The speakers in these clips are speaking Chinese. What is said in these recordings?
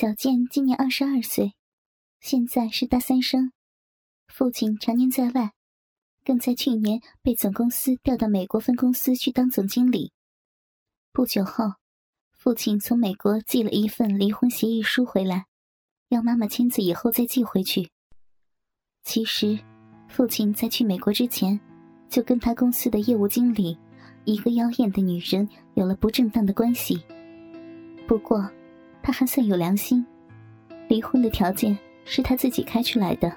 小健今年二十二岁，现在是大三生。父亲常年在外，更在去年被总公司调到美国分公司去当总经理。不久后，父亲从美国寄了一份离婚协议书回来，要妈妈签字以后再寄回去。其实，父亲在去美国之前，就跟他公司的业务经理，一个妖艳的女人有了不正当的关系。不过，他还算有良心，离婚的条件是他自己开出来的，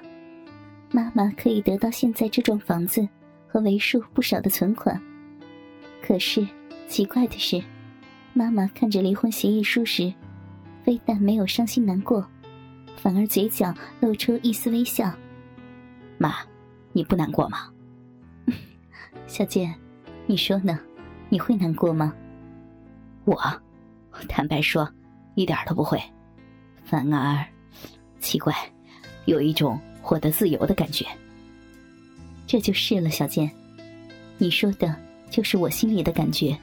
妈妈可以得到现在这幢房子和为数不少的存款。可是奇怪的是，妈妈看着离婚协议书时，非但没有伤心难过，反而嘴角露出一丝微笑。妈，你不难过吗？小健，你说呢？你会难过吗？我，坦白说。一点都不会，反而奇怪，有一种获得自由的感觉。这就是了，小健，你说的就是我心里的感觉。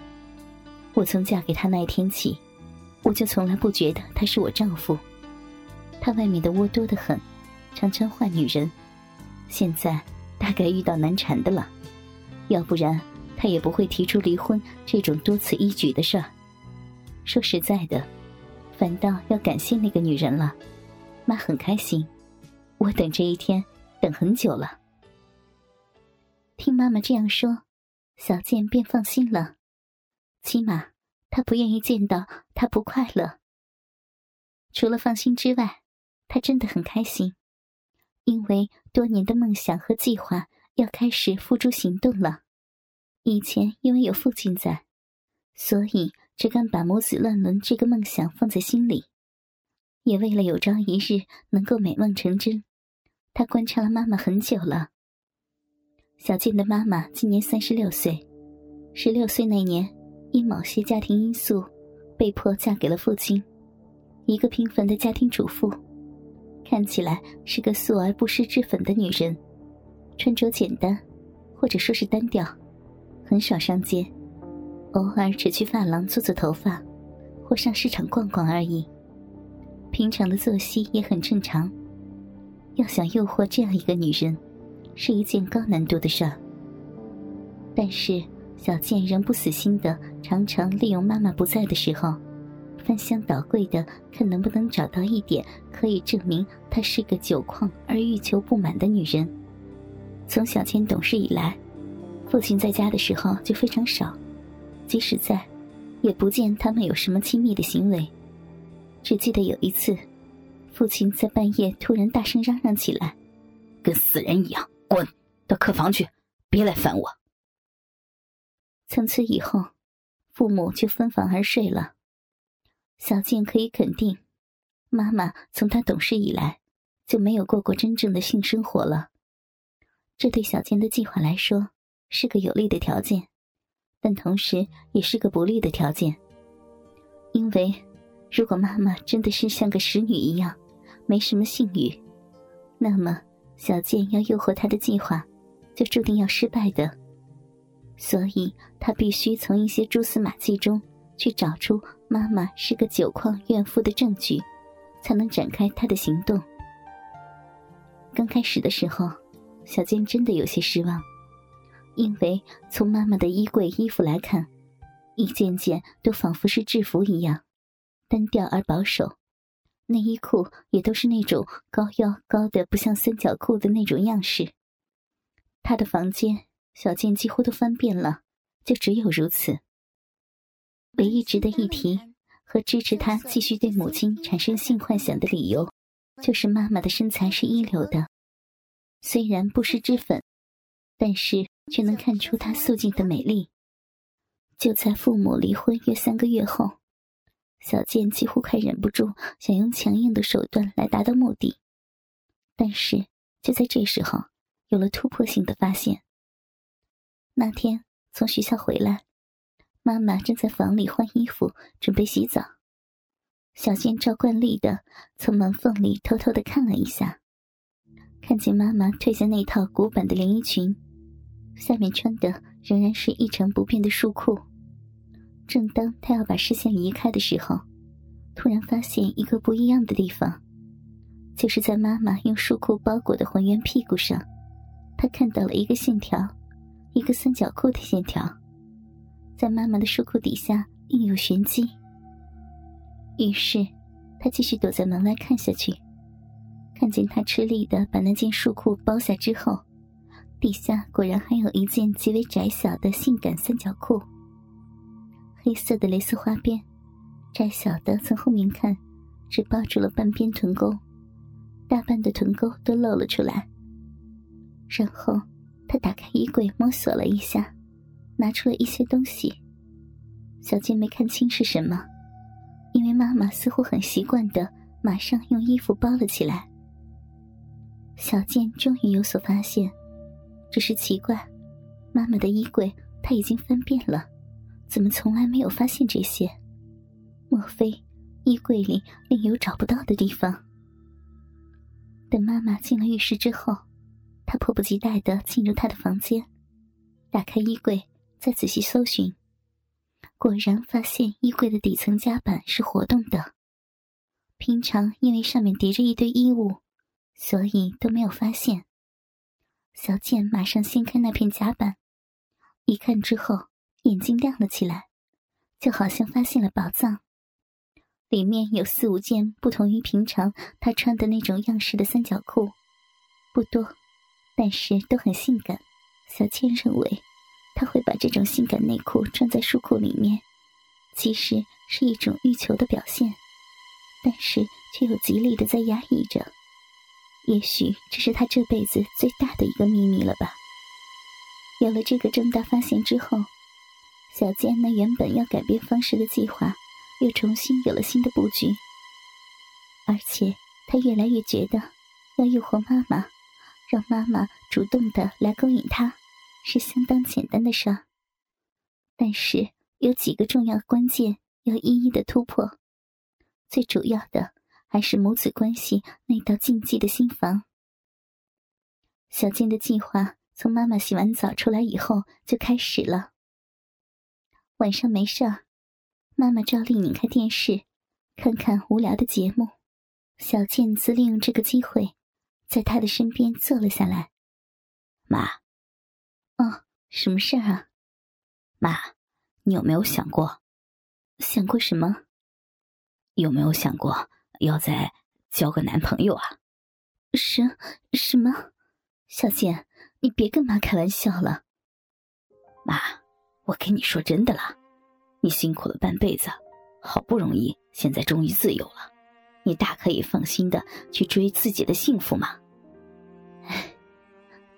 我从嫁给他那一天起，我就从来不觉得他是我丈夫。他外面的窝多得很，常常换女人。现在大概遇到难缠的了，要不然他也不会提出离婚这种多此一举的事儿。说实在的。反倒要感谢那个女人了，妈很开心。我等这一天等很久了。听妈妈这样说，小健便放心了，起码他不愿意见到他不快乐。除了放心之外，他真的很开心，因为多年的梦想和计划要开始付诸行动了。以前因为有父亲在，所以。只敢把母子乱伦这个梦想放在心里，也为了有朝一日能够美梦成真，他观察了妈妈很久了。小健的妈妈今年三十六岁，十六岁那年因某些家庭因素，被迫嫁给了父亲，一个平凡的家庭主妇，看起来是个素而不施脂粉的女人，穿着简单，或者说是单调，很少上街。偶尔只去发廊做做头发，或上市场逛逛而已。平常的作息也很正常。要想诱惑这样一个女人，是一件高难度的事儿。但是小健仍不死心的，常常利用妈妈不在的时候，翻箱倒柜的看能不能找到一点可以证明她是个酒矿而欲求不满的女人。从小健懂事以来，父亲在家的时候就非常少。即使在，也不见他们有什么亲密的行为。只记得有一次，父亲在半夜突然大声嚷嚷起来：“跟死人一样，滚到客房去，别来烦我。”从此以后，父母就分房而睡了。小健可以肯定，妈妈从他懂事以来就没有过过真正的性生活了。这对小健的计划来说是个有利的条件。但同时也是个不利的条件，因为如果妈妈真的是像个使女一样，没什么性欲，那么小健要诱惑她的计划就注定要失败的。所以他必须从一些蛛丝马迹中去找出妈妈是个酒矿怨妇的证据，才能展开他的行动。刚开始的时候，小健真的有些失望。因为从妈妈的衣柜衣服来看，一件件都仿佛是制服一样，单调而保守。内衣裤也都是那种高腰高的不像三角裤的那种样式。他的房间，小健几乎都翻遍了，就只有如此。唯一值得一提和支持他继续对母亲产生性幻想的理由，就是妈妈的身材是一流的，虽然不施脂粉，但是。却能看出她素净的美丽。就在父母离婚约三个月后，小健几乎快忍不住想用强硬的手段来达到目的。但是就在这时候，有了突破性的发现。那天从学校回来，妈妈正在房里换衣服，准备洗澡。小健照惯例的从门缝里偷偷的看了一下，看见妈妈褪下那套古板的连衣裙。下面穿的仍然是一成不变的束裤。正当他要把视线移开的时候，突然发现一个不一样的地方，就是在妈妈用束裤包裹的浑圆屁股上，他看到了一个线条，一个三角裤的线条，在妈妈的束裤底下另有玄机。于是，他继续躲在门外看下去，看见他吃力的把那件束裤包下之后。底下果然还有一件极为窄小的性感三角裤，黑色的蕾丝花边，窄小的从后面看，只包住了半边臀沟，大半的臀沟都露了出来。然后他打开衣柜摸索了一下，拿出了一些东西。小健没看清是什么，因为妈妈似乎很习惯的马上用衣服包了起来。小健终于有所发现。只是奇怪，妈妈的衣柜他已经翻遍了，怎么从来没有发现这些？莫非衣柜里另有找不到的地方？等妈妈进了浴室之后，他迫不及待的进入她的房间，打开衣柜，再仔细搜寻，果然发现衣柜的底层夹板是活动的。平常因为上面叠着一堆衣物，所以都没有发现。小倩马上掀开那片甲板，一看之后，眼睛亮了起来，就好像发现了宝藏。里面有四五件不同于平常他穿的那种样式的三角裤，不多，但是都很性感。小倩认为，他会把这种性感内裤装在束裤里面，其实是一种欲求的表现，但是却又极力的在压抑着。也许这是他这辈子最大的一个秘密了吧。有了这个重大发现之后，小健那原本要改变方式的计划，又重新有了新的布局。而且他越来越觉得，要诱惑妈妈，让妈妈主动的来勾引他，是相当简单的事儿。但是有几个重要关键要一一的突破，最主要的。还是母子关系那道禁忌的心房。小健的计划从妈妈洗完澡出来以后就开始了。晚上没事儿，妈妈照例拧开电视，看看无聊的节目。小健则利用这个机会，在他的身边坐了下来。妈，哦，什么事儿啊？妈，你有没有想过？想过什么？有没有想过？要再交个男朋友啊？什什么？小健，你别跟妈开玩笑了。妈，我跟你说真的了，你辛苦了半辈子，好不容易现在终于自由了，你大可以放心的去追自己的幸福嘛。哎，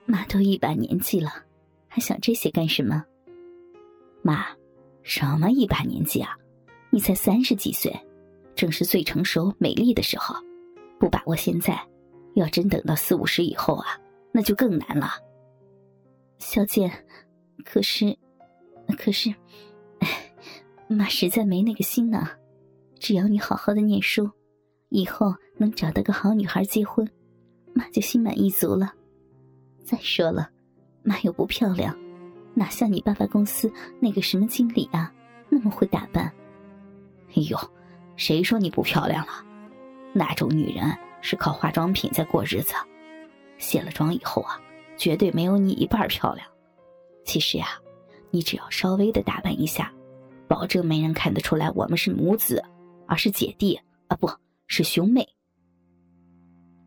妈都一把年纪了，还想这些干什么？妈，什么一把年纪啊？你才三十几岁。正是最成熟美丽的时候，不把握现在，要真等到四五十以后啊，那就更难了。小姐，可是，可是，妈实在没那个心呢。只要你好好的念书，以后能找到个好女孩结婚，妈就心满意足了。再说了，妈又不漂亮，哪像你爸爸公司那个什么经理啊，那么会打扮。哎呦！谁说你不漂亮了？那种女人是靠化妆品在过日子，卸了妆以后啊，绝对没有你一半漂亮。其实呀，你只要稍微的打扮一下，保证没人看得出来我们是母子，而是姐弟啊，不是兄妹。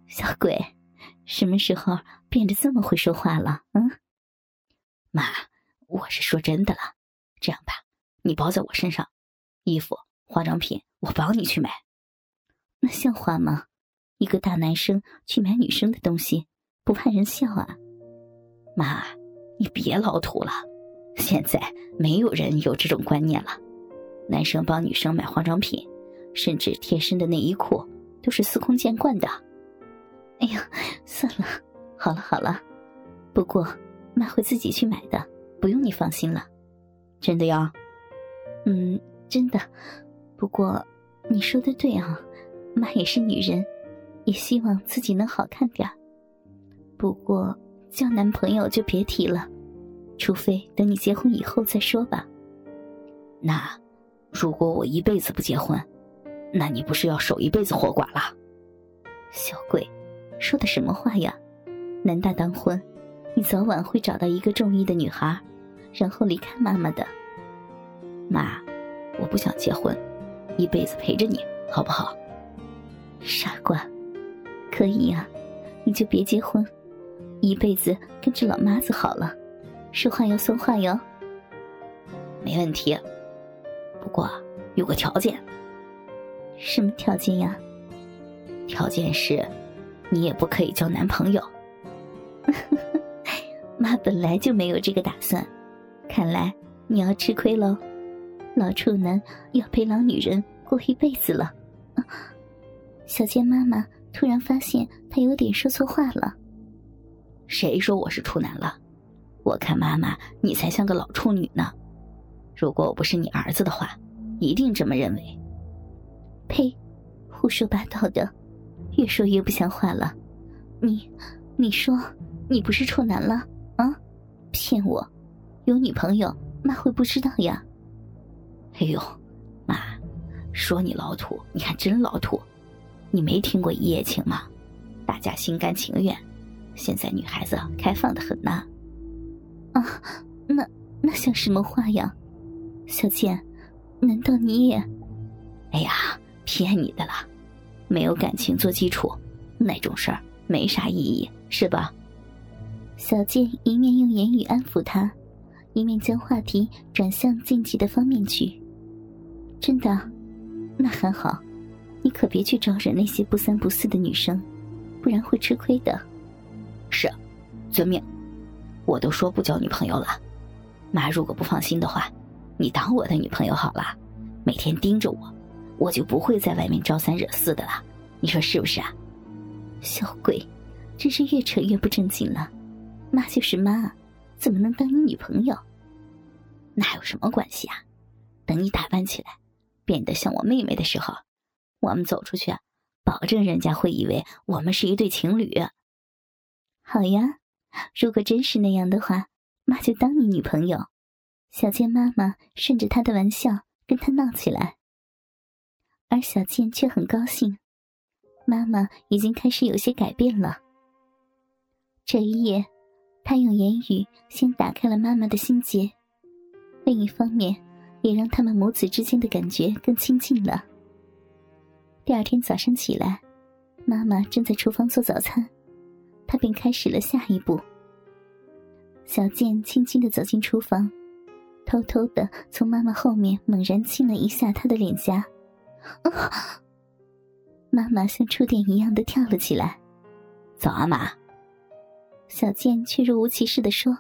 小鬼，什么时候变得这么会说话了？嗯，妈，我是说真的了。这样吧，你包在我身上，衣服、化妆品。我帮你去买，那像话吗？一个大男生去买女生的东西，不怕人笑啊？妈，你别老土了，现在没有人有这种观念了。男生帮女生买化妆品，甚至贴身的内衣裤，都是司空见惯的。哎呀，算了，好了好了，不过妈会自己去买的，不用你放心了。真的呀？嗯，真的。不过。你说的对啊，妈也是女人，也希望自己能好看点不过交男朋友就别提了，除非等你结婚以后再说吧。那如果我一辈子不结婚，那你不是要守一辈子活寡了？小鬼，说的什么话呀？男大当婚，你早晚会找到一个中意的女孩，然后离开妈妈的。妈，我不想结婚，一辈子陪着你，好不好？傻瓜，可以呀，你就别结婚，一辈子跟着老妈子好了。说话要算话哟。没问题，不过有个条件。什么条件呀？条件是，你也不可以交男朋友。妈本来就没有这个打算，看来你要吃亏喽。老处男要陪老女人过一辈子了。小贱妈妈突然发现她有点说错话了。谁说我是处男了？我看妈妈你才像个老处女呢。如果我不是你儿子的话，一定这么认为。呸！胡说八道的，越说越不像话了。你，你说你不是处男了啊？骗我！有女朋友，妈会不知道呀？哎呦，妈，说你老土，你还真老土。你没听过一夜情吗？大家心甘情愿。现在女孩子开放的很呐。啊，那那像什么话呀？小倩，难道你也？哎呀！骗你的啦，没有感情做基础，那种事儿没啥意义，是吧？小健一面用言语安抚他，一面将话题转向禁忌的方面去。真的？那还好，你可别去招惹那些不三不四的女生，不然会吃亏的。是，遵命。我都说不交女朋友了，妈如果不放心的话，你当我的女朋友好了，每天盯着我。我就不会在外面招三惹四的了，你说是不是啊？小鬼，真是越扯越不正经了。妈就是妈，怎么能当你女朋友？那有什么关系啊？等你打扮起来，变得像我妹妹的时候，我们走出去，保证人家会以为我们是一对情侣。好呀，如果真是那样的话，妈就当你女朋友。小倩妈妈顺着他的玩笑跟他闹起来。而小倩却很高兴，妈妈已经开始有些改变了。这一夜，他用言语先打开了妈妈的心结，另一方面，也让他们母子之间的感觉更亲近了。第二天早上起来，妈妈正在厨房做早餐，他便开始了下一步。小健轻轻的走进厨房，偷偷的从妈妈后面猛然亲了一下她的脸颊。妈妈像触电一样的跳了起来。早啊，妈。小健却若无其事的说：“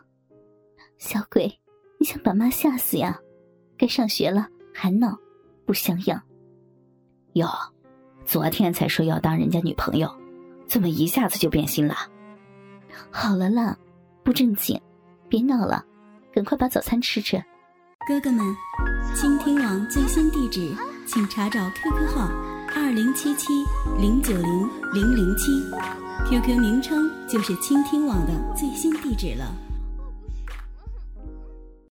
小鬼，你想把妈吓死呀？该上学了还闹，不像样。”哟，昨天才说要当人家女朋友，怎么一下子就变心了？好了啦，不正经，别闹了，赶快把早餐吃吃。哥哥们，倾听网最新地址。请查找 QQ 号二零七七零九零零零七，QQ 名称就是倾听网的最新地址了。